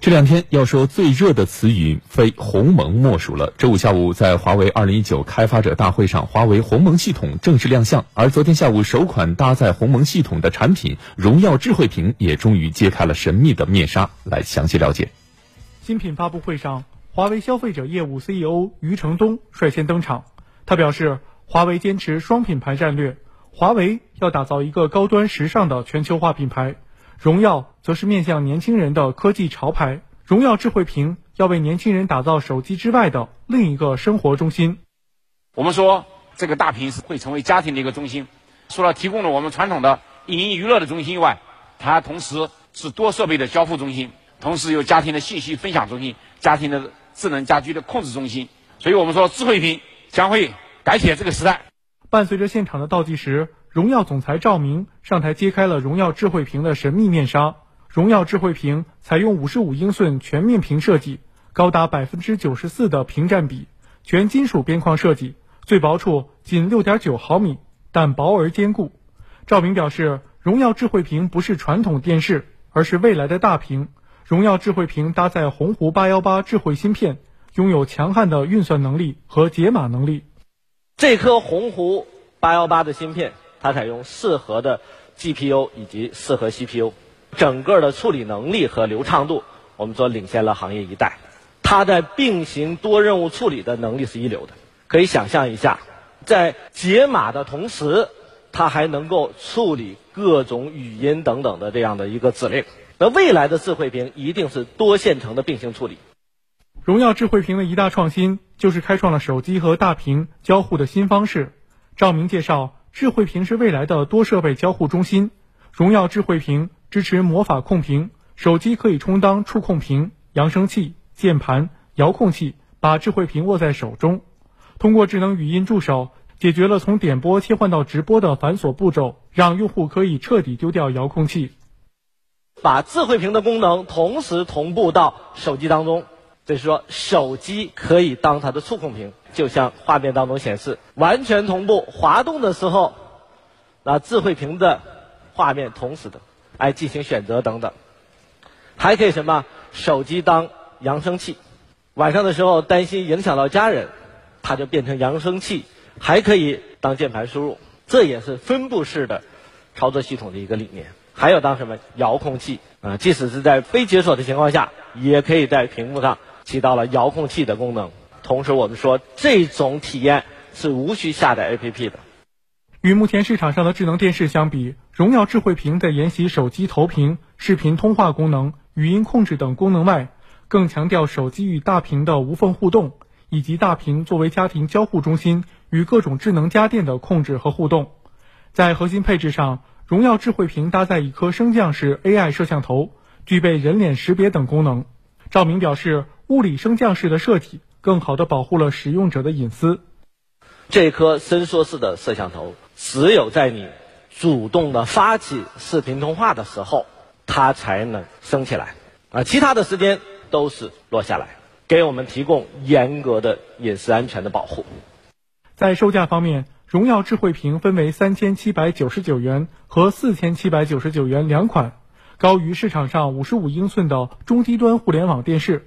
这两天要说最热的词语，非鸿蒙莫属了。周五下午，在华为2019开发者大会上，华为鸿蒙系统正式亮相。而昨天下午，首款搭载鸿蒙系统的产品荣耀智慧屏也终于揭开了神秘的面纱。来详细了解。新品发布会上，华为消费者业务 CEO 余承东率先登场。他表示，华为坚持双品牌战略，华为要打造一个高端时尚的全球化品牌。荣耀则是面向年轻人的科技潮牌，荣耀智慧屏要为年轻人打造手机之外的另一个生活中心。我们说这个大屏是会成为家庭的一个中心，除了提供了我们传统的影音娱乐的中心以外，它同时是多设备的交付中心，同时有家庭的信息分享中心、家庭的智能家居的控制中心。所以我们说智慧屏将会改写这个时代。伴随着现场的倒计时。荣耀总裁赵明上台揭开了荣耀智慧屏的神秘面纱。荣耀智慧屏采用五十五英寸全面屏设计，高达百分之九十四的屏占比，全金属边框设计，最薄处仅六点九毫米，但薄而坚固。赵明表示，荣耀智慧屏不是传统电视，而是未来的大屏。荣耀智慧屏搭载鸿鹄八幺八智慧芯片，拥有强悍的运算能力和解码能力。这颗鸿鹄八幺八的芯片。它采用四核的 GPU 以及四核 CPU，整个的处理能力和流畅度，我们说领先了行业一代。它在并行多任务处理的能力是一流的。可以想象一下，在解码的同时，它还能够处理各种语音等等的这样的一个指令。那未来的智慧屏一定是多线程的并行处理。荣耀智慧屏的一大创新就是开创了手机和大屏交互的新方式。赵明介绍。智慧屏是未来的多设备交互中心。荣耀智慧屏支持魔法控屏，手机可以充当触控屏、扬声器、键盘、遥控器，把智慧屏握在手中。通过智能语音助手，解决了从点播切换到直播的繁琐步骤，让用户可以彻底丢掉遥控器，把智慧屏的功能同时同步到手机当中。就是说，手机可以当它的触控屏，就像画面当中显示，完全同步。滑动的时候，那智慧屏的画面同时的，来进行选择等等。还可以什么？手机当扬声器，晚上的时候担心影响到家人，它就变成扬声器，还可以当键盘输入。这也是分布式的操作系统的一个理念。还有当什么遥控器啊？即使是在非解锁的情况下，也可以在屏幕上。起到了遥控器的功能，同时我们说这种体验是无需下载 APP 的。与目前市场上的智能电视相比，荣耀智慧屏在沿袭手机投屏、视频通话功能、语音控制等功能外，更强调手机与大屏的无缝互动，以及大屏作为家庭交互中心与各种智能家电的控制和互动。在核心配置上，荣耀智慧屏搭载一颗升降式 AI 摄像头，具备人脸识别等功能。赵明表示。物理升降式的设计，更好的保护了使用者的隐私。这颗伸缩式的摄像头，只有在你主动的发起视频通话的时候，它才能升起来，啊，其他的时间都是落下来，给我们提供严格的隐私安全的保护。在售价方面，荣耀智慧屏分为三千七百九十九元和四千七百九十九元两款，高于市场上五十五英寸的中低端互联网电视。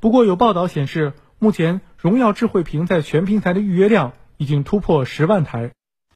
不过有报道显示，目前荣耀智慧屏在全平台的预约量已经突破十万台。